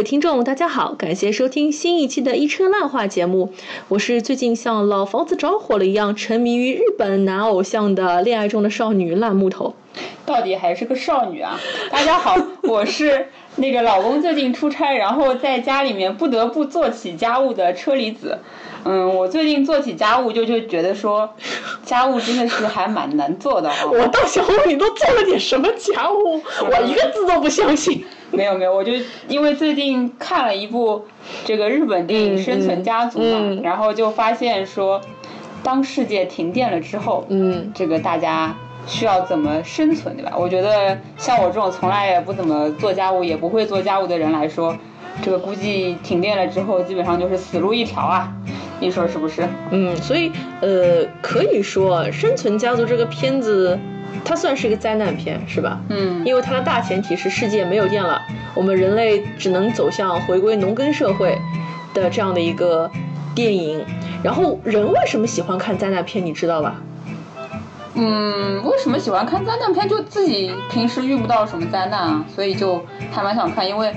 位听众，大家好，感谢收听新一期的《一车烂话》节目。我是最近像老房子着火了一样沉迷于日本男偶像的恋爱中的少女烂木头。到底还是个少女啊！大家好，我是那个老公最近出差，然后在家里面不得不做起家务的车厘子。嗯，我最近做起家务就就觉得说，家务真的是还蛮难做的啊。我倒想问你都做了点什么家务？我一个字都不相信。没有没有，我就因为最近看了一部这个日本电影《生存家族》嘛，然后就发现说，当世界停电了之后，嗯，这个大家需要怎么生存，对吧？我觉得像我这种从来也不怎么做家务，也不会做家务的人来说，这个估计停电了之后，基本上就是死路一条啊。你说是不是？嗯，所以呃，可以说《生存家族》这个片子。它算是一个灾难片，是吧？嗯，因为它的大前提是世界没有电了，我们人类只能走向回归农耕社会的这样的一个电影。然后人为什么喜欢看灾难片，你知道吧？嗯，为什么喜欢看灾难片？就自己平时遇不到什么灾难啊，所以就还蛮想看。因为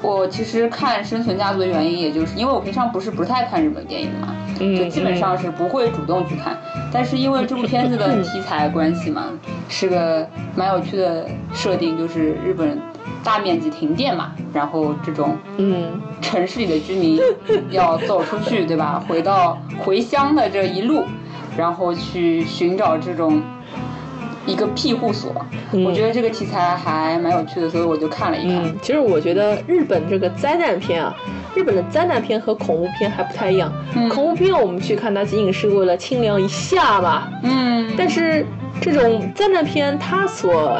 我其实看《生存家族》的原因，也就是因为我平常不是不太看日本电影嘛，就基本上是不会主动去看。但是因为这部片子的题材关系嘛，是个蛮有趣的设定，就是日本大面积停电嘛，然后这种嗯城市里的居民要走出去，对吧？回到回乡的这一路，然后去寻找这种一个庇护所。我觉得这个题材还蛮有趣的，所以我就看了一看。其实我觉得日本这个灾难片啊。日本的灾难片和恐怖片还不太一样，恐怖片我们去看它仅仅是为了清凉一下吧，嗯，但是这种灾难片它所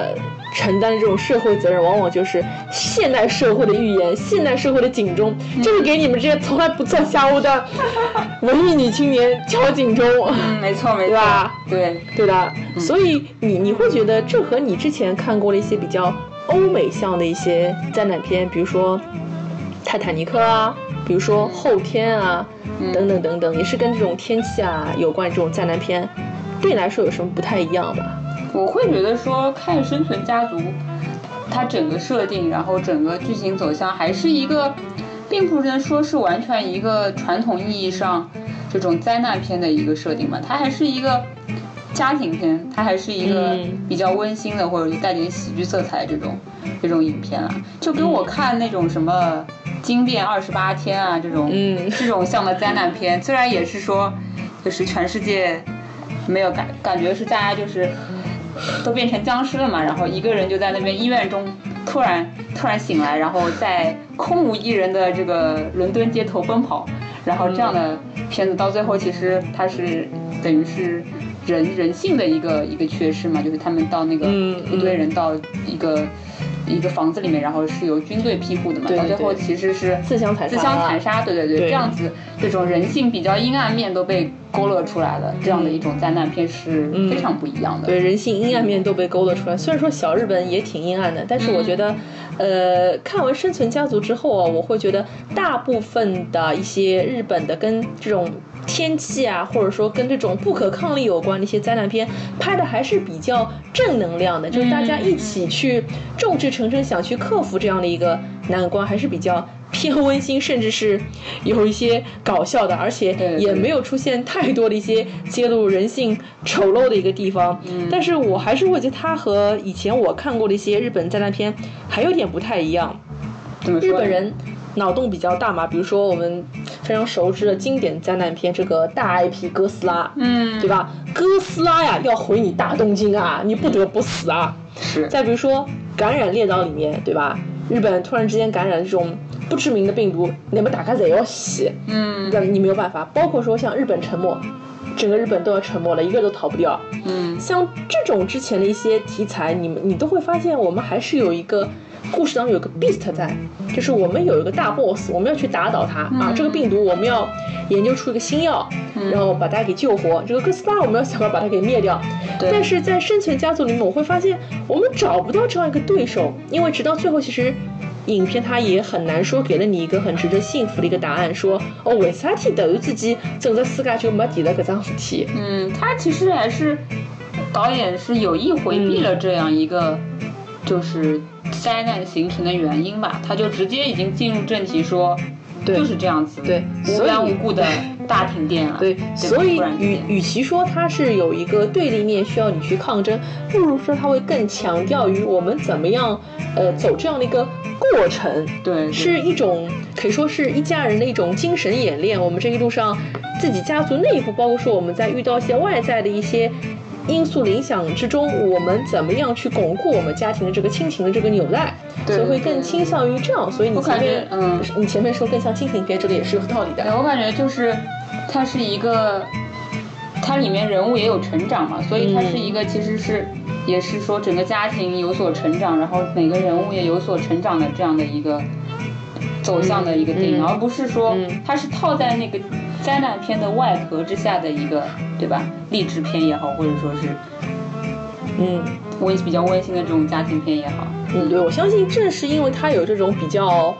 承担的这种社会责任，往往就是现代社会的预言，现代社会的警钟，就是给你们这些从来不做家务的 文艺女青年敲警钟。嗯，没错，没错，对吧？对，对的。所以你你会觉得这和你之前看过的一些比较欧美向的一些灾难片，比如说。泰坦尼克啊，比如说后天啊，等等等等，也是跟这种天气啊有关这种灾难片，对你来说有什么不太一样吗？我会觉得说看《生存家族》，它整个设定，然后整个剧情走向还是一个，并不能说是完全一个传统意义上这种灾难片的一个设定嘛，它还是一个家庭片，它还是一个比较温馨的或者带点喜剧色彩这种这种影片啊，就跟我看那种什么。惊变二十八天啊，这种这种像的灾难片，虽然也是说，就是全世界没有感感觉是大家就是都变成僵尸了嘛，然后一个人就在那边医院中突然突然醒来，然后在空无一人的这个伦敦街头奔跑，然后这样的片子到最后其实它是等于是人人性的一个一个缺失嘛，就是他们到那个一堆人到一个。一个房子里面，然后是由军队庇护的嘛，到最后其实是自相残自相残杀，对对对，这样子这种人性比较阴暗面都被勾勒出来了，这样的一种灾难片是非常不一样的。对，人性阴暗面都被勾勒出来。虽然说小日本也挺阴暗的，但是我觉得，呃，看完《生存家族》之后啊，我会觉得大部分的一些日本的跟这种。天气啊，或者说跟这种不可抗力有关的一些灾难片，拍的还是比较正能量的，就是大家一起去众志成城，想去克服这样的一个难关，还是比较偏温馨，甚至是有一些搞笑的，而且也没有出现太多的一些揭露人性丑陋的一个地方。但是我还是会觉得它和以前我看过的一些日本灾难片还有点不太一样。日本人。脑洞比较大嘛，比如说我们非常熟知的经典灾难片，这个大 IP 哥斯拉，嗯，对吧？哥斯拉呀，要毁你大东京啊，你不得不死啊！是。再比如说感染列岛里面，对吧？日本突然之间感染这种不知名的病毒，你们大家得要死，嗯，那你没有办法。包括说像日本沉没，整个日本都要沉没了，一个都逃不掉。嗯，像这种之前的一些题材，你们你都会发现，我们还是有一个。故事当中有个 beast 在，就是我们有一个大 boss，我们要去打倒他啊！这个病毒我们要研究出一个新药，然后把它给救活。这个哥斯拉我们要想办法把它给灭掉。但是在生存家族里面，我会发现我们找不到这样一个对手，因为直到最后，其实影片它也很难说给了你一个很值得幸福的一个答案，说哦，为啥体突然自己整个世界就没底了这桩事体？嗯，他其实还是导演是有意回避了这样一个，就是。灾难形成的原因吧，他就直接已经进入正题说，对就是这样子，对无缘无故的大停电了，对，吧所以与与其说它是有一个对立面需要你去抗争，不如说它会更强调于我们怎么样，呃，走这样的一个过程，对对是一种可以说是一家人的一种精神演练。我们这一路上自己家族内部，包括说我们在遇到一些外在的一些。因素的影响之中，我们怎么样去巩固我们家庭的这个亲情的这个纽带？对所以会更倾向于这样。所以你感觉前面，嗯你前面说更像亲情片，这个也是有道理的。对，我感觉就是它是一个，它里面人物也有成长嘛，所以它是一个其实是、也是说整个家庭有所成长，然后每个人物也有所成长的这样的一个走向的一个电影，嗯嗯而不是说嗯它是套在那个灾难片的外壳之下的一个，对吧？励志片也好，或者说是嗯。温比较温馨的这种家庭片也好，嗯，对，我相信正是因为他有这种比较，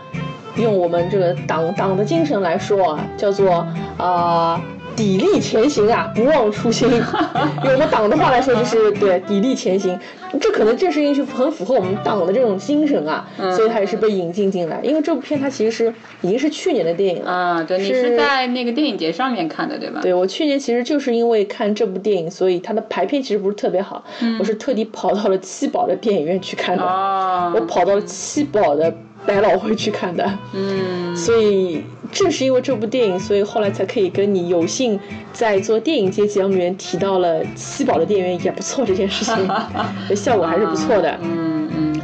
用我们这个党党的精神来说啊，叫做啊、砥砺前行啊，不忘初心。用我们党的话来说，就是对砥砺前行。这可能正是因为很符合我们党的这种精神啊，嗯所以它也是被引进进来。因为这部片它其实是已经是去年的电影了。啊，对，你是是在那个电影节上面看的对吧？对我去年其实就是因为看这部电影，所以它的排片其实不是特别好，我是特地跑到了七宝的电影院去看的。哦，我跑到了七宝的百老汇去看的，嗯，所以正是因为这部电影，所以后来才可以跟你有幸在做电影节节目里面提到了七宝的电影院也不错这件事情，效果还是不错的。嗯嗯，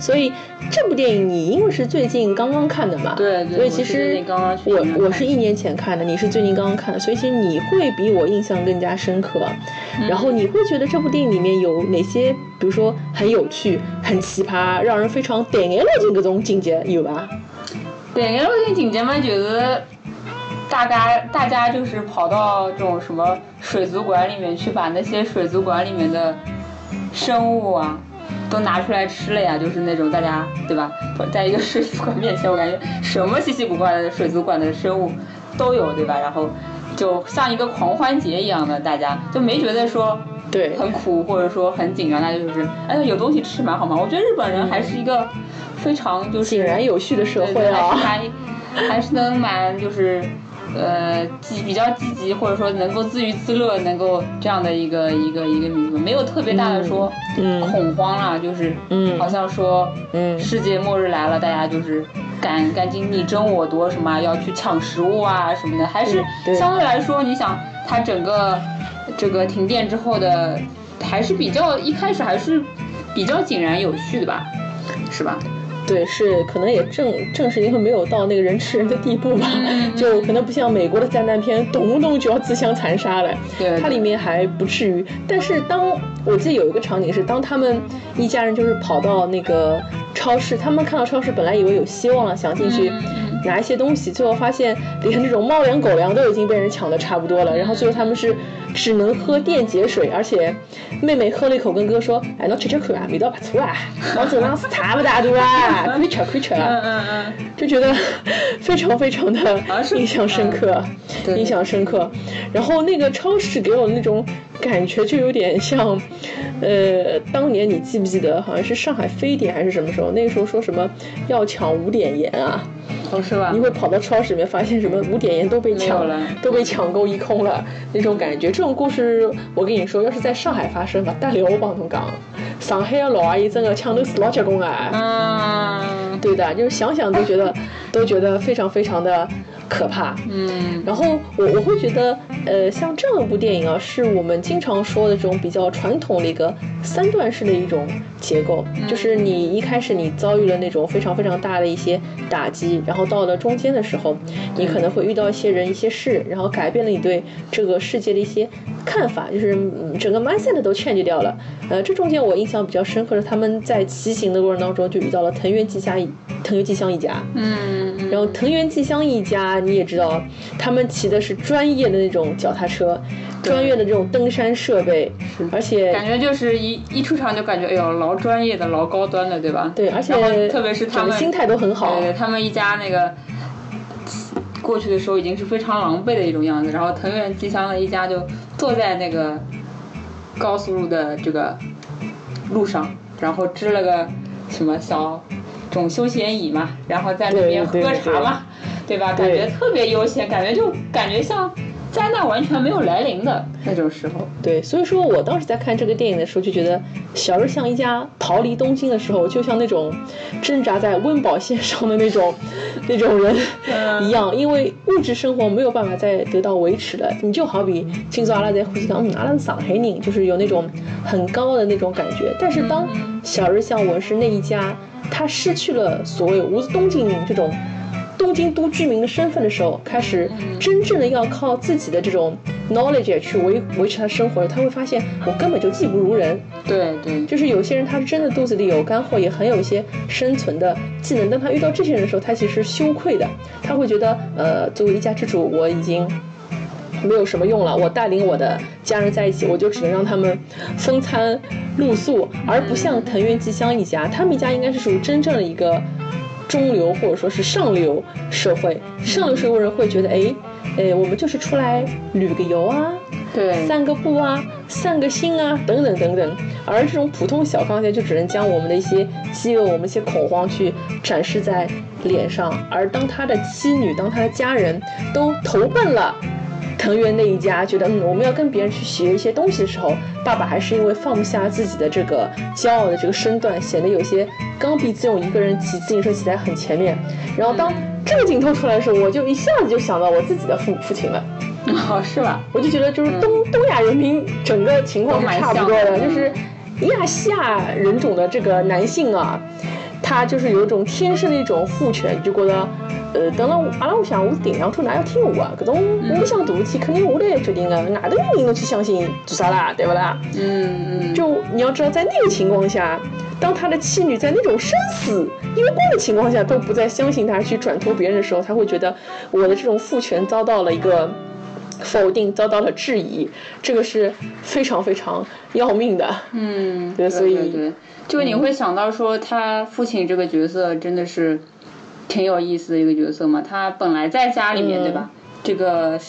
所以这部电影你因为是最近刚刚看的嘛，对对所以其实我影院看我是一年前看的，你是最近刚刚看的，所以其实你会比我印象更加深刻。然后你会觉得这部电影里面有哪些，比如说很有趣、很奇葩，让人非常点眼落进各种情节有吧？对，眼路镜情节嘛，就是大家大家就是跑到这种什么水族馆里面去，把那些水族馆里面的生物啊。都拿出来吃了呀，就是那种大家对吧，在一个水族馆面前，我感觉什么稀奇古怪的水族馆的生物都有，对吧？然后就像一个狂欢节一样的，大家就没觉得说对，很苦或者说很紧张，那就是哎有东西吃蛮好嘛。我觉得日本人还是一个非常就是井然有序的社会啊。还还是能蛮就是呃积比较积极，或者说能够自娱自乐，能够这样的一个一个一个民族，没有特别大的说嗯嗯恐慌啦，就是嗯好像说嗯世界末日来了，大家就是。赶赶紧你争我夺什么要去抢食物啊什么的，还是相对来说，你想它整个这个停电之后的，还是比较一开始还是比较井然有序的吧，是吧？对，是可能也正正是因为没有到那个人吃人的地步吧，嗯 就可能不像美国的灾难片，动不动就要自相残杀了。对它里面还不至于。但是当我记得有一个场景是，当他们一家人就是跑到那个超市，他们看到超市本来以为有希望了，想进去拿一些东西，最后发现连这种猫粮狗粮都已经被人抢的差不多了。然后最后他们是只能喝电解水，而且妹妹喝了一口，跟哥说：“哎，那吃吃看啊，味道不错啊，我这浪是差不大对吧？可以吃可以吃。”嗯嗯嗯，就觉得非常非常的印象深刻，对印象深刻。然后那个超市给我的那种感觉就有点像，呃，当年你记不记得，好像是上海非典还是什么时候？那个时候说什么要抢五点盐啊，哦是吧你？会跑到超市里面发现什么五点盐都被抢了都被抢购一空了那种感觉。这种故事我跟你说，要是在上海发生吧，大刘我帮侬讲，上海的老阿姨真的抢头是老结棍啊。嗯对的，就是想想都觉得都觉得非常非常的可怕。嗯。然后我我会觉得，呃，像这样一部电影啊，是我们经常说的这种比较传统的一个三段式的一种结构，就是你一开始你遭遇了那种非常非常大的一些打击，然后到了中间的时候，你可能会遇到一些人、一些事，然后改变了你对这个世界的一些看法，就是、嗯、整个 mindset 都 change 掉了。呃，这中间我印象比较深刻的，他们在骑行的过程当中就遇到了藤原纪香一藤原纪香一家，嗯嗯，然后藤原纪香一家，你也知道，他们骑的是专业的那种脚踏车，专业的这种登山设备，而且感觉就是一一出场就感觉哎呦老专业的老高端的对吧？对，而且特别是他们心态都很好。对，他们一家那个过去的时候已经是非常狼狈的一种样子，然后藤原纪香的一家就坐在那个高速路的这个路上，然后支了个什么小种休闲椅嘛，然后在那边喝茶嘛，对吧？感觉特别悠闲，感觉就感觉像。灾难完全没有来临的那种时候，对，所以说我当时在看这个电影的时候，就觉得小日向一家逃离东京的时候，就像那种挣扎在温饱线上的那种那种人一样，因为物质生活没有办法再得到维持了。你就好比今早阿拉在呼吸港，嗯，阿拉是上海人，就是有那种很高的那种感觉。但是当小日向文是那一家，他失去了所谓无东京这种。东京都居民的身份的时候，开始真正的要靠自己的这种 knowledge 去维维持他生活，他会发现我根本就技不如人。对对，就是有些人他是真的肚子里有干货，也很有一些生存的技能。当他遇到这些人的时候，他其实羞愧的，他会觉得，呃，作为一家之主，我已经没有什么用了。我带领我的家人在一起，我就只能让他们风餐露宿，而不像藤原纪香一家，他们一家应该是属于真正的一个。中流或者说是上流社会，上流社会人会觉得，哎，哎，我们就是出来旅个游啊，对，散个步啊，散个心啊，等等等等。而这种普通小康家就只能将我们的一些饥饿、我们一些恐慌去展示在脸上。而当他的妻女、当他的家人都投奔了。藤原那一家觉得，嗯，我们要跟别人去学一些东西的时候，爸爸还是因为放不下自己的这个骄傲的这个身段，显得有些刚愎自用，一个人骑自行车骑在很前面。然后当这个镜头出来的时候，我就一下子就想到我自己的父父亲了。哦，是吧？我就觉得就是东东亚人民整个情况是差不多的，就是亚细亚人种的这个男性啊，他就是有一种天生的一种父权，就觉得。呃，等了阿拉，我想我是顶梁柱，哪要听我啊？搿种我想做事体，肯定我来决定的。外头人侬去相信做啥啦？对不啦？嗯嗯。就你要知道，在那个情况下，当他的妻女在那种生死攸关的情况下都不再相信他，去转托别人的时候，他会觉得我的这种父权遭到了一个否定，遭到了质疑，这个是非常非常要命的。嗯，对，所以对，就你会想到说，他父亲这个角色真的是。挺有意思的一个角色嘛，他本来在家里面，对吧？这个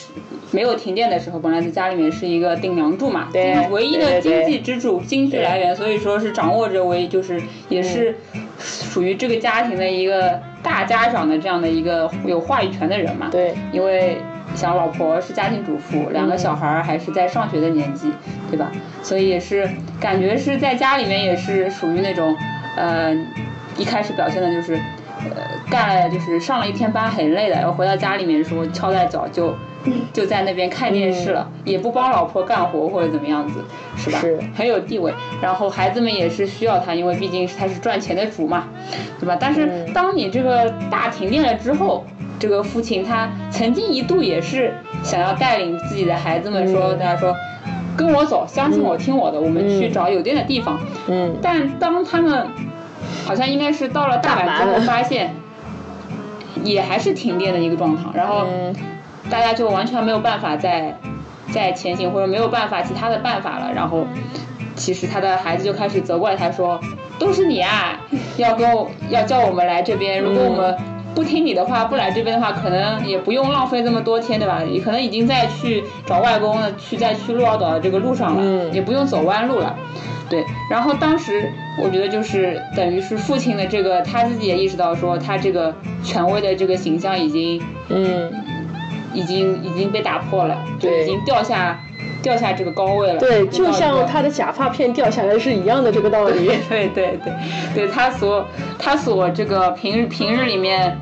没有停电的时候，本来在家里面是一个顶梁柱嘛，唯一的经济支柱、经济来源，所以说是掌握着唯就是也是属于这个家庭的一个大家长的这样的一个有话语权的人嘛。对，因为想老婆是家庭主妇，两个小孩还是在上学的年纪，对吧？所以也是感觉是在家里面也是属于那种，呃，一开始表现的就是。呃，干了就是上了一天班很累的，然后回到家里面说敲在脚就就在那边看电视了，也不帮老婆干活或者怎么样子，是吧？是很有地位。然后孩子们也是需要他，因为毕竟他是赚钱的主嘛，对吧？但是当你这个大停电了之后，这个父亲他曾经一度也是想要带领自己的孩子们说，大家说跟我走，相信我，听我的，我们去找有电的地方。嗯。但当他们好像应该是到了大阪之后，发现也还是停电的一个状态，然后大家就完全没有办法再再前行，或者没有办法其他的办法了。然后其实他的孩子就开始责怪他说：“都是你啊，要跟我要叫我们来这边。如果我们不听你的话，不来这边的话，可能也不用浪费这么多天，对吧？也可能已经在去找外公了，去再去鹿儿岛的这个路上了，也不用走弯路了。”对，然后当时我觉得就是等于是父亲的这个他自己也意识到说他这个权威的这个形象已经嗯，已经已经被打破了，就已经掉下掉下这个高位了。对，就像他的假发片掉下来是一样的这个道理。对 对对，对他所他所这个平日平日里面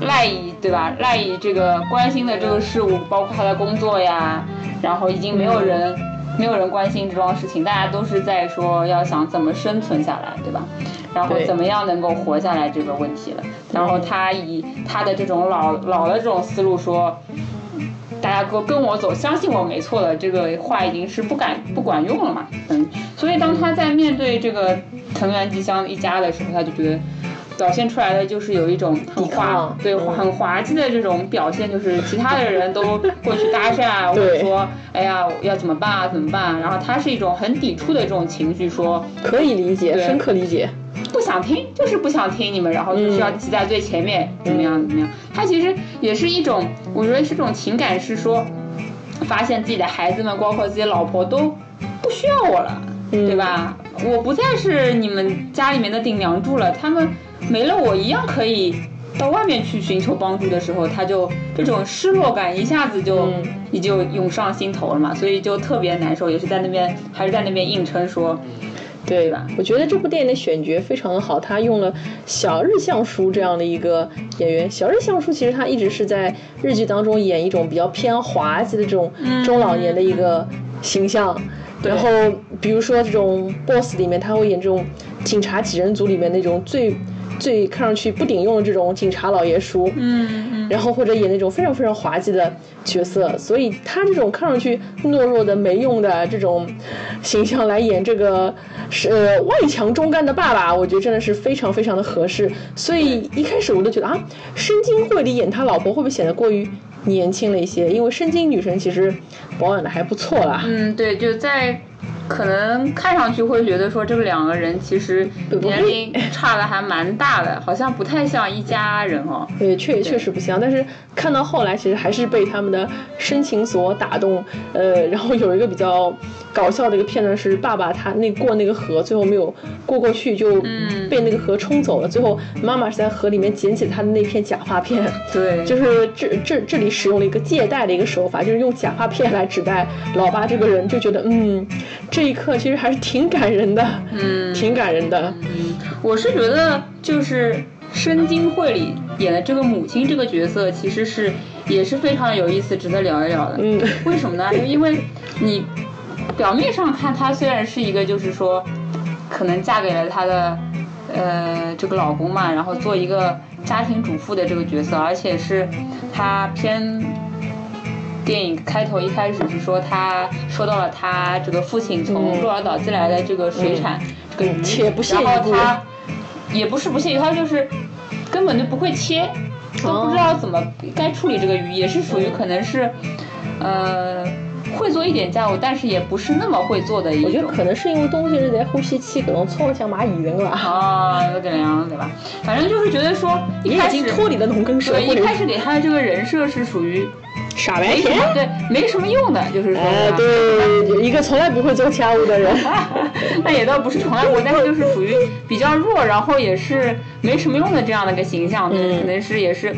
赖以对吧赖以这个关心的这个事物，包括他的工作呀，然后已经没有人。没有人关心这桩事情，大家都是在说要想怎么生存下来，对吧？然后怎么样能够活下来这个问题了。然后他以他的这种老老的这种思路说，大家跟跟我走，相信我没错的，这个话已经是不敢不管用了嘛。嗯，所以当他在面对这个藤原吉香一家的时候，他就觉得。表现出来的就是有一种很滑，对，很滑稽的这种表现，就是其他的人都过去搭讪，或者说，哎呀，要怎么办啊，怎么办？然后他是一种很抵触的这种情绪，说可以理解，深刻理解，不想听，就是不想听你们，然后就是要挤在最前面，怎么样怎么样？他其实也是一种，我觉得是种情感，是说，发现自己的孩子们，包括自己老婆都不需要我了，对吧？我不再是你们家里面的顶梁柱了，他们。没了我一样可以到外面去寻求帮助的时候，他就这种失落感一下子就、嗯也就涌上心头了嘛，所以就特别难受，也是在那边还是在那边硬撑说，对吧我觉得这部电影的选角非常的好，他用了小日向书这样的一个演员。小日向书其实他一直是在日剧当中演一种比较偏滑稽的这种中老年的一个形象。然后比如说这种 BOSS 里面，他会演这种警察几人组里面那种最最看上去不顶用的这种警察老爷叔。嗯嗯，然后或者演那种非常非常滑稽的角色，所以他这种看上去懦弱的、没用的这种形象来演这个是呃外强中干的爸爸，我觉得真的是非常非常的合适。所以一开始我都觉得啊，深津绘里演他老婆会不会显得过于年轻了一些？因为深津女神其实保养的还不错啦。嗯，对，就在可能看上去会觉得说这个两个人其实年龄差的还蛮大的，好像不太像一家人哦。对，确确实不像，但是看到后来，其实还是被他们的深情所打动。呃，然后有一个比较搞笑的一个片段是，爸爸他那过那个河，最后没有过过去，就嗯被那个河冲走了。最后妈妈是在河里面捡起他的那片假发片，对，就是这这这里使用了一个借贷的一个手法，就是用假发片来指代老爸这个人，就觉得嗯，这一刻其实还是挺感人的，嗯挺感人的。嗯我是觉得就是申京会里演的这个母亲这个角色，其实是也是非常有意思，值得聊一聊的。嗯，为什么呢？因为你表面上看，她虽然是一个就是说，可能嫁给了她的呃这个老公嘛，然后做一个家庭主妇的这个角色，而且是她偏。电影开头一开始是说她收到了她这个父亲从嗯鹿儿岛寄来的这个水产、这个鱼，且不屑然后她也不是不屑一顾，她就是根本就不会切，都不知道怎么该处理这个鱼，也是属于可能是，呃，会做一点家务，但是也不是那么会做的一种。我觉得可能是因为东西是在呼吸器，可能搓了像蚂蚁人了。啊，有点凉，对吧？反正就是觉得说一开始已经脱离了农耕社对，会一，开始给他的这个人设是属于傻白甜。对没什么用的，就是说对，一个从来不会做家务的人。那也倒不是从来不，但是就是属于比较弱，然后也是没什么用的这样的一个形象，嗯可能是也是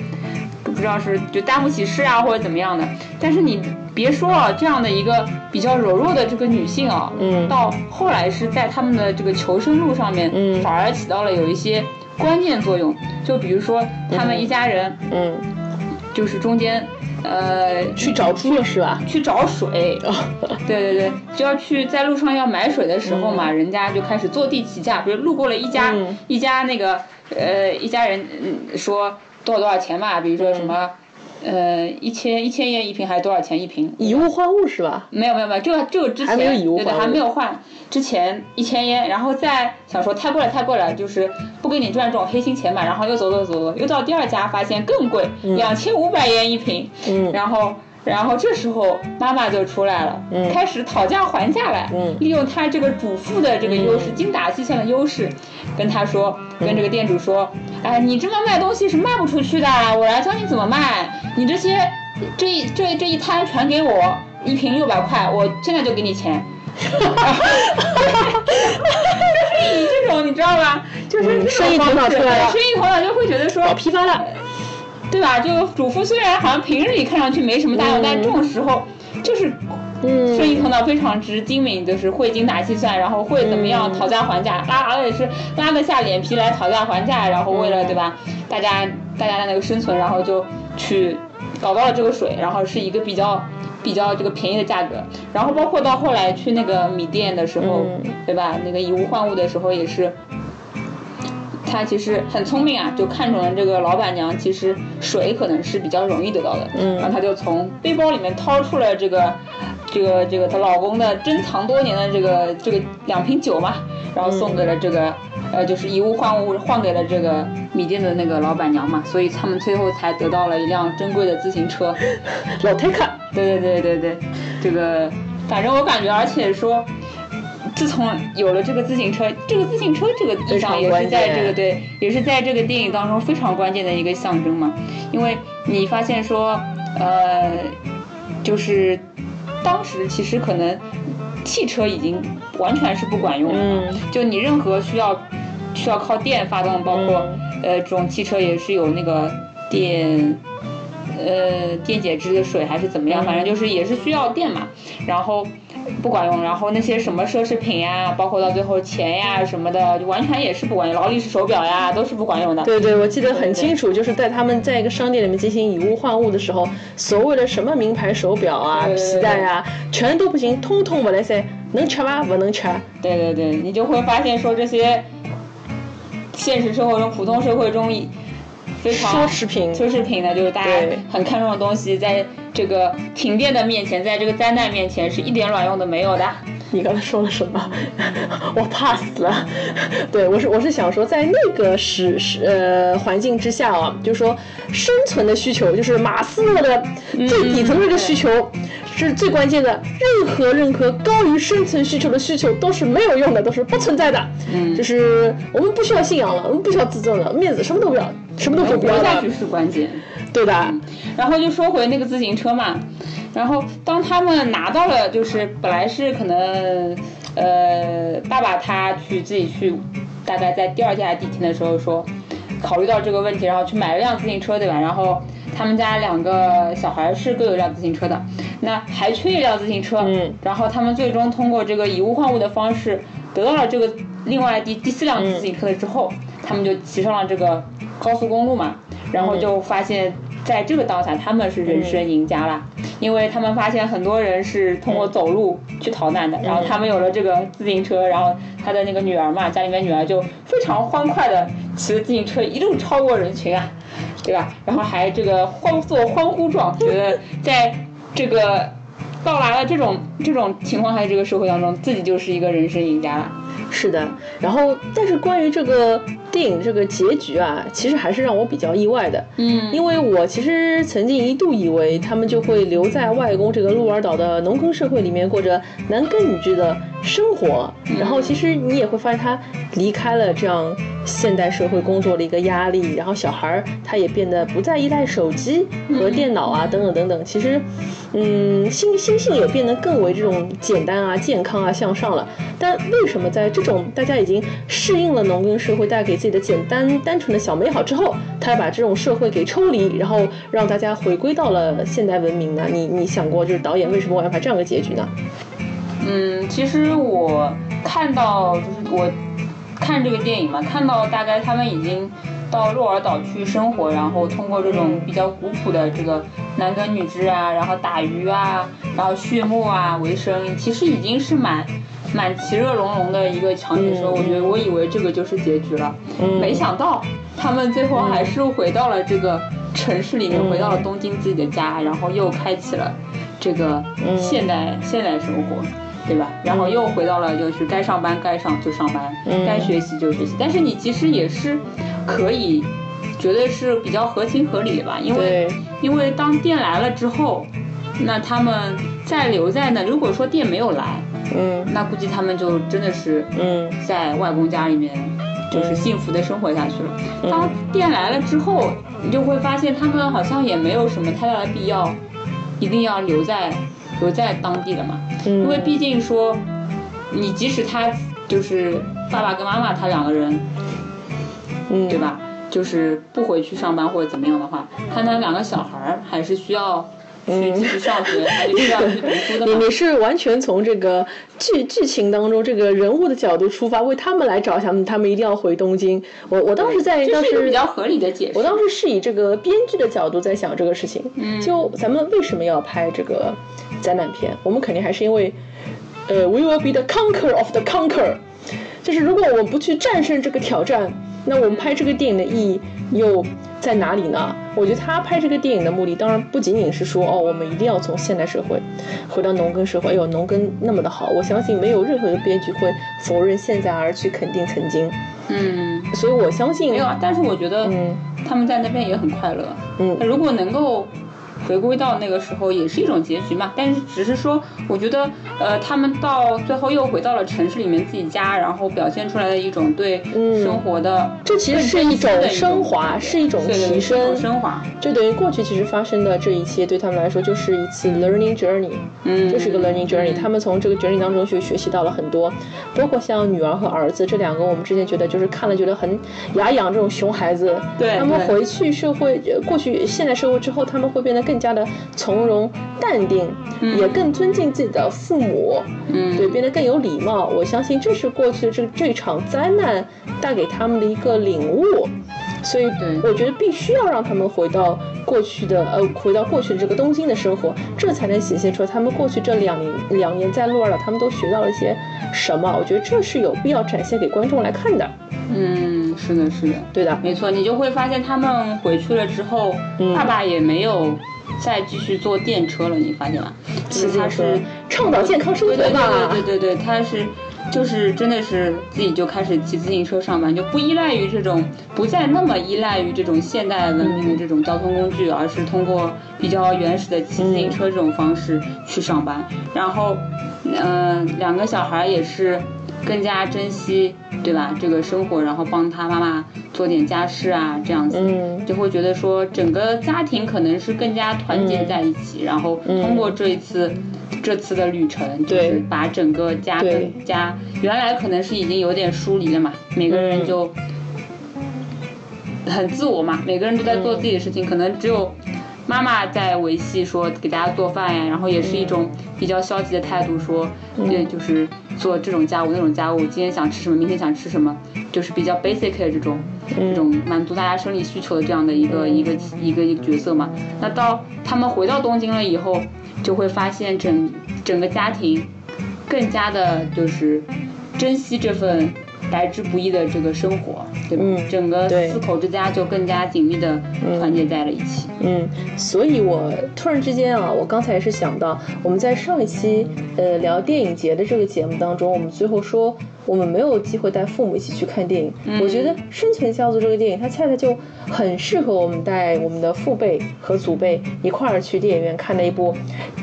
不知道是就担不起事啊或者怎么样的。但是你别说啊，这样的一个比较柔弱的这个女性啊，嗯。到后来是在他们的这个求生路上面，嗯。反而起到了有一些关键作用。就比如说他们一家人，嗯，就是中间。呃，去找猪了是吧？去找水，对对对，就要去在路上要买水的时候嘛，人家就开始坐地起价，比如路过了一家、嗯。一家那个呃一家人嗯说多少多少钱吧，比如说什么、呃一千一千元一瓶还是多少钱一瓶？以物换物是吧？没有没有没有，这个这个之前还没有以物对对换物还没有换，之前一千元，然后再想说太贵了太贵了，就是不给你赚这种黑心钱嘛，然后又走走走走，又到第二家发现更贵，两千五百元一瓶，嗯然后。然后这时候妈妈就出来了，嗯开始讨价还价来，嗯利用她这个主妇的这个优势，精打细算的优势，跟他说，跟这个店主说，哎，你这么卖东西是卖不出去的，我来教你怎么卖，你这些这一这这一摊全给我，一瓶六百块，我现在就给你钱。就是以这种你知道吧，就是生意头脑出来了生意头脑就会觉得说搞批发了。对吧？就主妇虽然好像平日里看上去没什么大用，嗯但这种时候就是嗯，生意头脑非常之精明，就是会精打细算，然后会怎么样嗯讨价还价，拉而且是拉得下脸皮来讨价还价，然后为了嗯对吧，大家大家的那个生存，然后就去搞到了这个水，然后是一个比较。比较这个便宜的价格，然后包括到后来去那个米店的时候，嗯对吧？那个以物换物的时候也是，他其实很聪明啊，就看中了这个老板娘，其实水可能是比较容易得到的，嗯然后他就从背包里面掏出了这个，这个这个她老公的珍藏多年的这个这个两瓶酒嘛，然后送给了这个。呃，就是以物换物，换给了这个米店的那个老板娘嘛，所以他们最后才得到了一辆珍贵的自行车。老太卡，对对对对对，这个反正我感觉，而且说，自从有了这个自行车，这个自行车这个意象也是在这个对，也是在这个电影当中非常关键的一个象征嘛。因为你发现说，呃，就是当时其实可能汽车已经完全是不管用了，嗯就你任何需要。需要靠电发动，包括呃这种汽车也是有那个电。呃，电解质的水还是怎么样，反正就是也是需要电嘛，然后不管用，然后那些什么奢侈品呀，包括到最后钱呀什么的，就完全也是不管用，劳力士手表呀都是不管用的。对对，我记得很清楚，就是在他们在一个商店里面进行以物换物的时候，所谓的什么名牌手表啊、皮带啊，全都不行，通通不来塞，能吃吗？不能吃。对对对，你就会发现说这些现实生活中、普通社会中。奢侈品，奢侈品呢，就是大家很看重的东西，在这个停电的面前，在这个灾难面前，是一点卵用都没有的。你刚才说了什么？我怕死了。对我是我是想说，在那个时时呃环境之下啊，就是说生存的需求，就是马斯洛的最底层的这个需求是最关键的。任何任何高于生存需求的需求都是没有用的，都是不存在的。嗯，就是我们不需要信仰了，我们不需要自尊了，面子什么都不要。什么都不要活下去是关键，对的。然后就说回那个自行车嘛，然后当他们拿到了，就是本来是可能，呃，爸爸他去自己去，大概在第二天还是第一天的时候说，考虑到这个问题，然后去买了辆自行车，对吧？然后他们家两个小孩是各有一辆自行车的，那还缺一辆自行车，嗯，然后他们最终通过这个以物换物的方式得到了这个另外第第四辆自行车了之后，他们就骑上了这个。高速公路嘛，然后就发现，在这个当下，他们是人生赢家了，因为他们发现很多人是通过走路去逃难的，然后他们有了这个自行车，然后他的那个女儿嘛，家里面女儿就非常欢快的骑着自行车一路超过人群啊，对吧？然后还这个欢做欢呼状，觉得在这个到达了这种这种情况下，这个社会当中，自己就是一个人生赢家了。是的，然后但是关于这个。电影这个结局啊，其实还是让我比较意外的。嗯，因为我其实曾经一度以为他们就会留在外公这个鹿儿岛的农耕社会里面过着男耕女织的生活，然后其实你也会发现他离开了这样现代社会工作的一个压力，然后小孩儿他也变得不再依赖手机和电脑啊等等等等。其实，嗯，心心性也变得更为这种简单啊、健康啊、向上了。但为什么在这种大家已经适应了农耕社会带给自己的简单单纯的小美好之后，他把这种社会给抽离，然后让大家回归到了现代文明呢？你你想过，就是导演为什么要拍这样的结局呢？嗯，其实我看到就是我看这个电影嘛，看到大概他们已经到鹿儿岛去生活，然后通过这种比较古朴的这个男耕女织啊，然后打鱼啊，然后畜牧啊为生，其实已经是蛮。蛮其乐融融的一个场景，时候我觉得我以为这个就是结局了，没想到他们最后还是回到了这个城市里面，回到了东京自己的家，然后又开启了这个现代现代生活，对吧？然后又回到了就是该上班该上就上班，该学习就学习。但是你其实也是可以觉得是比较合情合理的吧？因为因为当店来了之后，那他们再留在那，如果说店没有来。嗯，那估计他们就真的是嗯，在外公家里面，就是幸福的生活下去了。当店来了之后，你就会发现他们好像也没有什么太大的必要，一定要留在留在当地了嘛。因为毕竟说，你即使他就是爸爸跟妈妈他两个人，嗯，对吧？就是不回去上班或者怎么样的话，他那两个小孩儿还是需要。去继续上学，还是要去读书的 你你是完全从这个剧剧情当中这个人物的角度出发，为他们来着想，他们一定要回东京。我我当时在当时比较合理的解释。我当时是以这个编剧的角度在想这个事情。嗯。就咱们为什么要拍这个灾难片？我们肯定还是因为，呃，We will be the conqueror of the conquer。就是如果我们不去战胜这个挑战，那我们拍这个电影的意义又？在哪里呢？我觉得他拍这个电影的目的，当然不仅仅是说哦，我们一定要从现代社会回到农耕社会。哎呦，农耕那么的好，我相信没有任何的编剧会否认现在而去肯定曾经。嗯，所以我相信没有啊。但是我觉得，嗯，他们在那边也很快乐。嗯，如果能够回归到那个时候也是一种结局嘛。但是只是说，我觉得呃，他们到最后又回到了城市里面自己家，然后表现出来的一种对生活的，这其实是一种升华，是一种提升，升华。就等于过去其实发生的这一切对他们来说就是一次 learning journey，嗯，就是一个 learning journey。他们从这个 journey 当中去学习到了很多，包括像女儿和儿子这两个，我们之前觉得就是看了觉得很牙痒这种熊孩子，对，他们回去社会，过去现代社会之后，他们会变得更加的从容淡定，也更尊敬自己的父母，嗯，对，变得更有礼貌。我相信这是过去的这这场灾难带给他们的一个领悟。所以，我觉得必须要让他们回到过去的，呃，回到过去的这个东京的生活，这才能显现出他们过去这两年两年在鹿儿岛，他们都学到了些什么。我觉得这是有必要展现给观众来看的。嗯，是的，是的，对的，没错。你就会发现他们回去了之后，爸爸也没有再继续坐电车了，你发现吗？就是他是倡导健康生活对，对对对对，他是。就是真的是自己就开始骑自行车上班，就不依赖于这种，不再那么依赖于这种现代文明的这种交通工具，而是通过比较原始的骑自行车这种方式去上班。然后，嗯，两个小孩也是更加珍惜，对吧？这个生活，然后帮他妈妈做点家事啊，这样子，就会觉得说整个家庭可能是更加团结在一起。然后通过这一次。这次的旅程就是把整个家跟家，原来可能是已经有点疏离了嘛，每个人就很自我嘛，每个人都在做自己的事情，可能只有妈妈在维系说给大家做饭呀，然后也是一种比较消极的态度，说对，就是做这种家务那种家务，今天想吃什么，明天想吃什么，就是比较 basic 的这种这种满足大家生理需求的这样的一个一个一个一个角色嘛。那到他们回到东京了以后。就会发现整整个家庭更加的，就是珍惜这份来之不易的这个生活，对吧？整个四口之家就更加紧密的团结在了一起。嗯，所以我突然之间啊，我刚才也是想到，我们在上一期呃聊电影节的这个节目当中，我们最后说。我们没有机会带父母一起去看电影，我觉得《生存家族》这个电影，它恰恰就很适合我们带我们的父辈和祖辈一块儿去电影院看的一部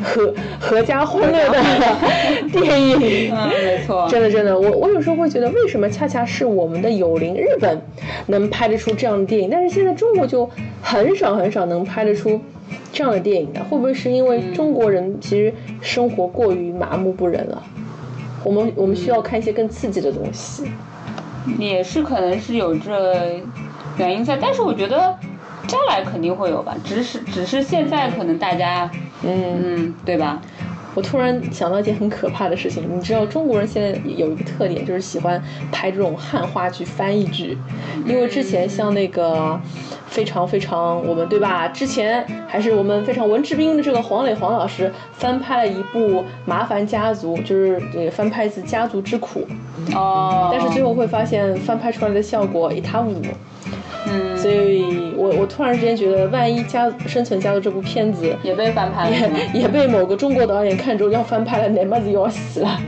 合合家欢乐的 电影。嗯，没错，真的真的，我我有时候会觉得，为什么恰恰是我们的友邻日本能拍得出这样的电影，但是现在中国就很少很少能拍得出这样的电影呢？会不会是因为中国人其实生活过于麻木不仁了？我们我们需要看一些更刺激的东西，也是可能是有这原因在，但是我觉得将来肯定会有吧，只是只是现在可能大家，嗯。嗯，对吧？我突然想到一件很可怕的事情，你知道中国人现在有一个特点，就是喜欢拍这种汉话剧、翻译剧，因为之前像那个非常非常我们对吧？之前还是我们非常文质彬彬的这个黄磊黄老师翻拍了一部《麻烦家族》，就是这个翻拍自《家族之苦》，哦，但是最后会发现翻拍出来的效果一塌糊涂。嗯，所以我我突然之间觉得，万一《家生存家族》这部片子也被翻拍了，也也被某个中国导演看中要翻拍了，那么子要死了。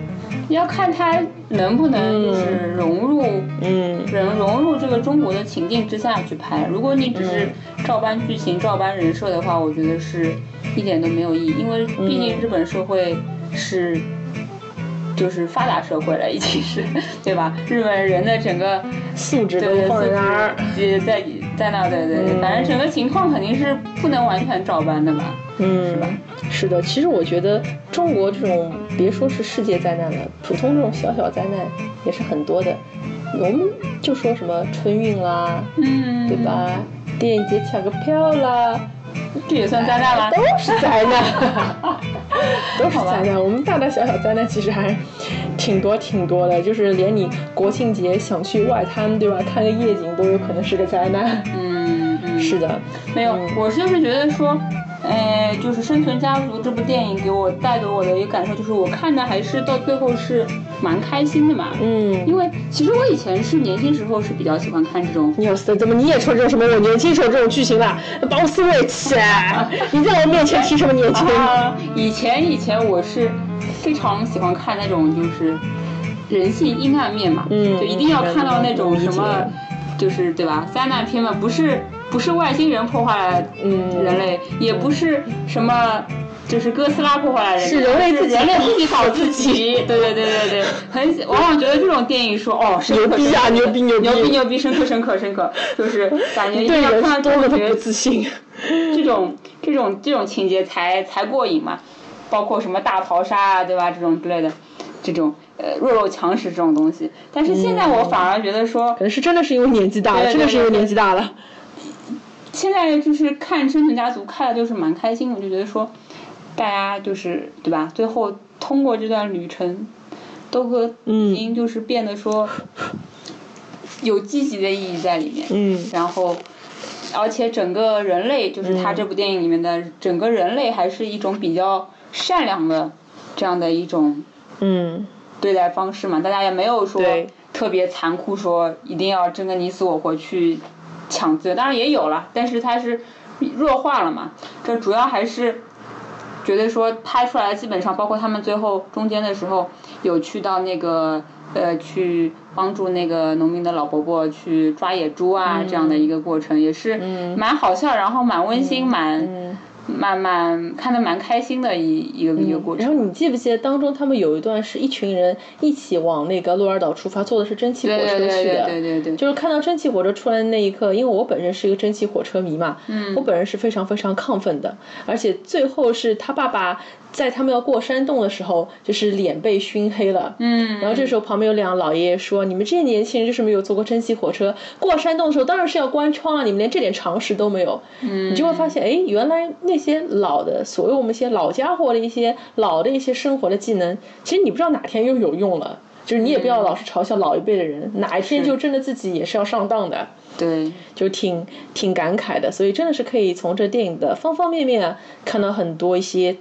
要看他能不能就是融入，嗯，融融入这个中国的情境之下去拍。如果你只是照搬剧情、照搬人设的话，我觉得是一点都没有意义，因为毕竟日本社会是。就是发达社会了，已经是，对吧？日本人的整个素质都放在那儿，在在那，对对对，反正整个情况肯定是不能完全照搬的嘛，嗯，是吧？是的，其实我觉得中国这种别说是世界灾难了，普通这种小小灾难也是很多的。我们就说什么春运啦，嗯，对吧？电影节抢个票啦。这也算灾难了？都是灾难，都是灾难。我们大大小小灾难其实还挺多挺多的，就是连你国庆节想去外滩，对吧？看个夜景都有可能是个灾难。嗯嗯，是的，没有，我就是觉得说。哎，就是《生存家族》这部电影给我带给我的一个感受，就是我看的还是到最后是蛮开心的嘛。嗯，因为其实我以前是年轻时候是比较喜欢看这种。哇塞，怎么你也说这种什么我年轻时候这种剧情了？把我思维起来！你在我面前提什么年轻？啊以前以前我是非常喜欢看那种就是人性阴暗面嘛，嗯，就一定要看到那种什么，就是对吧？灾难片嘛，不是。不是外星人破坏了嗯人类，也不是什么。就是哥斯拉破坏了人类，是人类自己人类自己搞自己。对对对对对，很往往觉得这种电影说哦，牛逼啊牛逼牛逼牛逼牛逼，深刻深刻深刻，就是感觉 一定要看到这种觉自信。这种这种这种情节才才过瘾嘛，包括什么大逃杀啊，对吧？这种之类的，这种呃弱肉强食这种东西。但是现在我反而觉得说，可能是真的是因为年纪大了，真的是因为年纪大了。现在就是看《生存家族》看的就是蛮开心的，就觉得说，大家就是对吧？最后通过这段旅程，都和嗯已经就是变得说有积极的意义在里面。嗯然后，而且整个人类，就是他嗯这部电影里面的整个人类，还是一种比较善良的这样的一种嗯，对待方式嘛。大家也没有说特别残酷，说一定要争个你死我活去抢资源，当然也有了，但是它是弱化了嘛。这主要还是觉得说拍出来的基本上，包括他们最后中间的时候有去到那个呃去帮助那个农民的老伯伯去抓野猪啊、这样的一个过程，也是蛮好笑，然后蛮温馨，蛮蛮看的蛮开心的一一个、一个过程。然后你记不记得当中他们有一段是一群人一起往那个鹿儿岛出发，坐的是蒸汽火车去的。对对对对对对，就是看到蒸汽火车出来的那一刻，因为我本身是一个蒸汽火车迷嘛，嗯，我本人是非常非常亢奋的，而且最后是他爸爸在他们要过山洞的时候，就是脸被熏黑了，嗯，然后这时候旁边有两个老爷爷说：“你们这些年轻人就是没有坐过蒸汽火车，过山洞的时候当然是要关窗啊，你们连这点常识都没有。”嗯，你就会发现，哎，原来那些老的，所谓我们一些老家伙的一些老的一些生活的技能，其实你不知道哪天又有用了。就是你也不要老是嘲笑老一辈的人，哪一天就真的自己也是要上当的。对，就挺挺感慨的，所以真的是可以从这电影的方方面面啊看到很多一些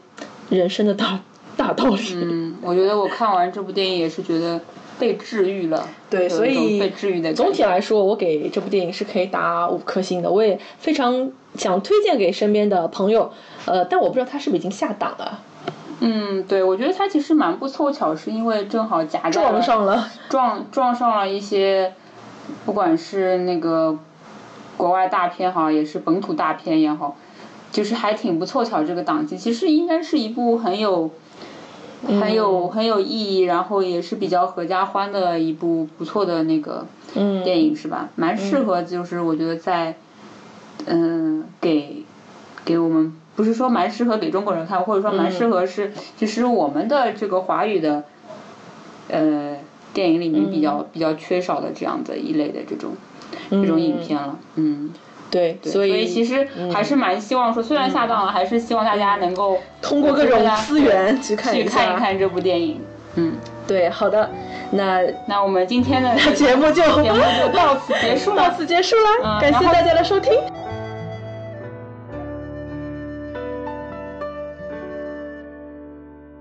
人生的大大道理。嗯，我觉得我看完这部电影也是觉得被治愈了，对，所以被治愈的总体来说，我给这部电影是可以打五颗星的。我也非常想推荐给身边的朋友，呃，但我不知道他是不是已经下档了，嗯，对，我觉得它其实蛮不凑巧，是因为正好夹在撞上了。撞撞上了一些，不管是那个国外大片哈，也是本土大片也好，就是还挺不凑巧这个档期。其实应该是一部很有。很有很有意义，然后也是比较合家欢的一部不错的那个嗯电影是吧？蛮适合，就是我觉得在，嗯、给给我们不是说蛮适合给中国人看，或者说蛮适合是，就是我们的这个华语的，呃，电影里面比较、比较缺少的这样的一类的这种、这种影片了，嗯。对，所所以其实还是蛮希望说，虽然下档了，还是希望大家能够通过各种资源去看去一看一看这部电影。嗯，对，好的，那那我们今天的节目就节目就到此结束了。到此结束了，感谢大家的收听。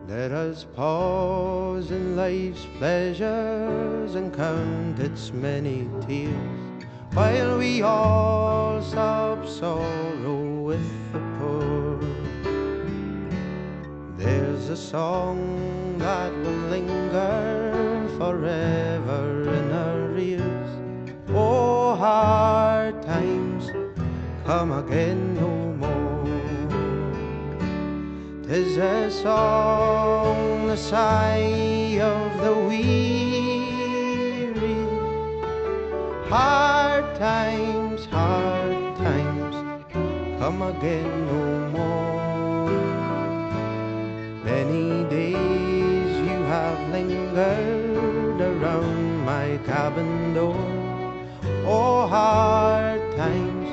Let us pause in life's pleasures and count its many tears, while we all sob sorrow with the poor. There's a song that will linger forever in our ears. Oh, hard times come again no more. Tis a song, the sigh of the weary. Hard times, hard times, come again no more. Many days you have lingered around my cabin door. Oh, hard times,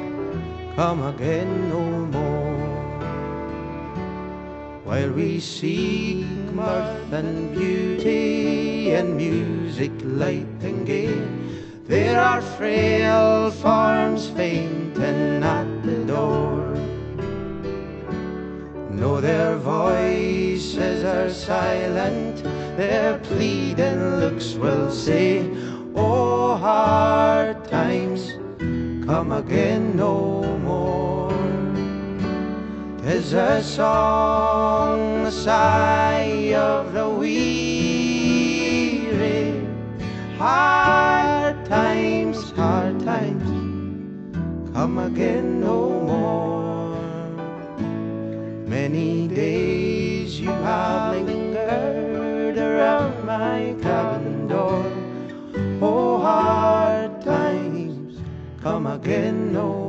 come again no more. While we seek mirth and beauty and music light and gay, there are frail forms fainting at the door. No, their voices are silent, their pleading looks will say, Oh, hard times, come again no more. Tis a song, the sigh of the weary times, hard times come again no more. Many days you have lingered around my cabin door. Oh, hard times come again no more.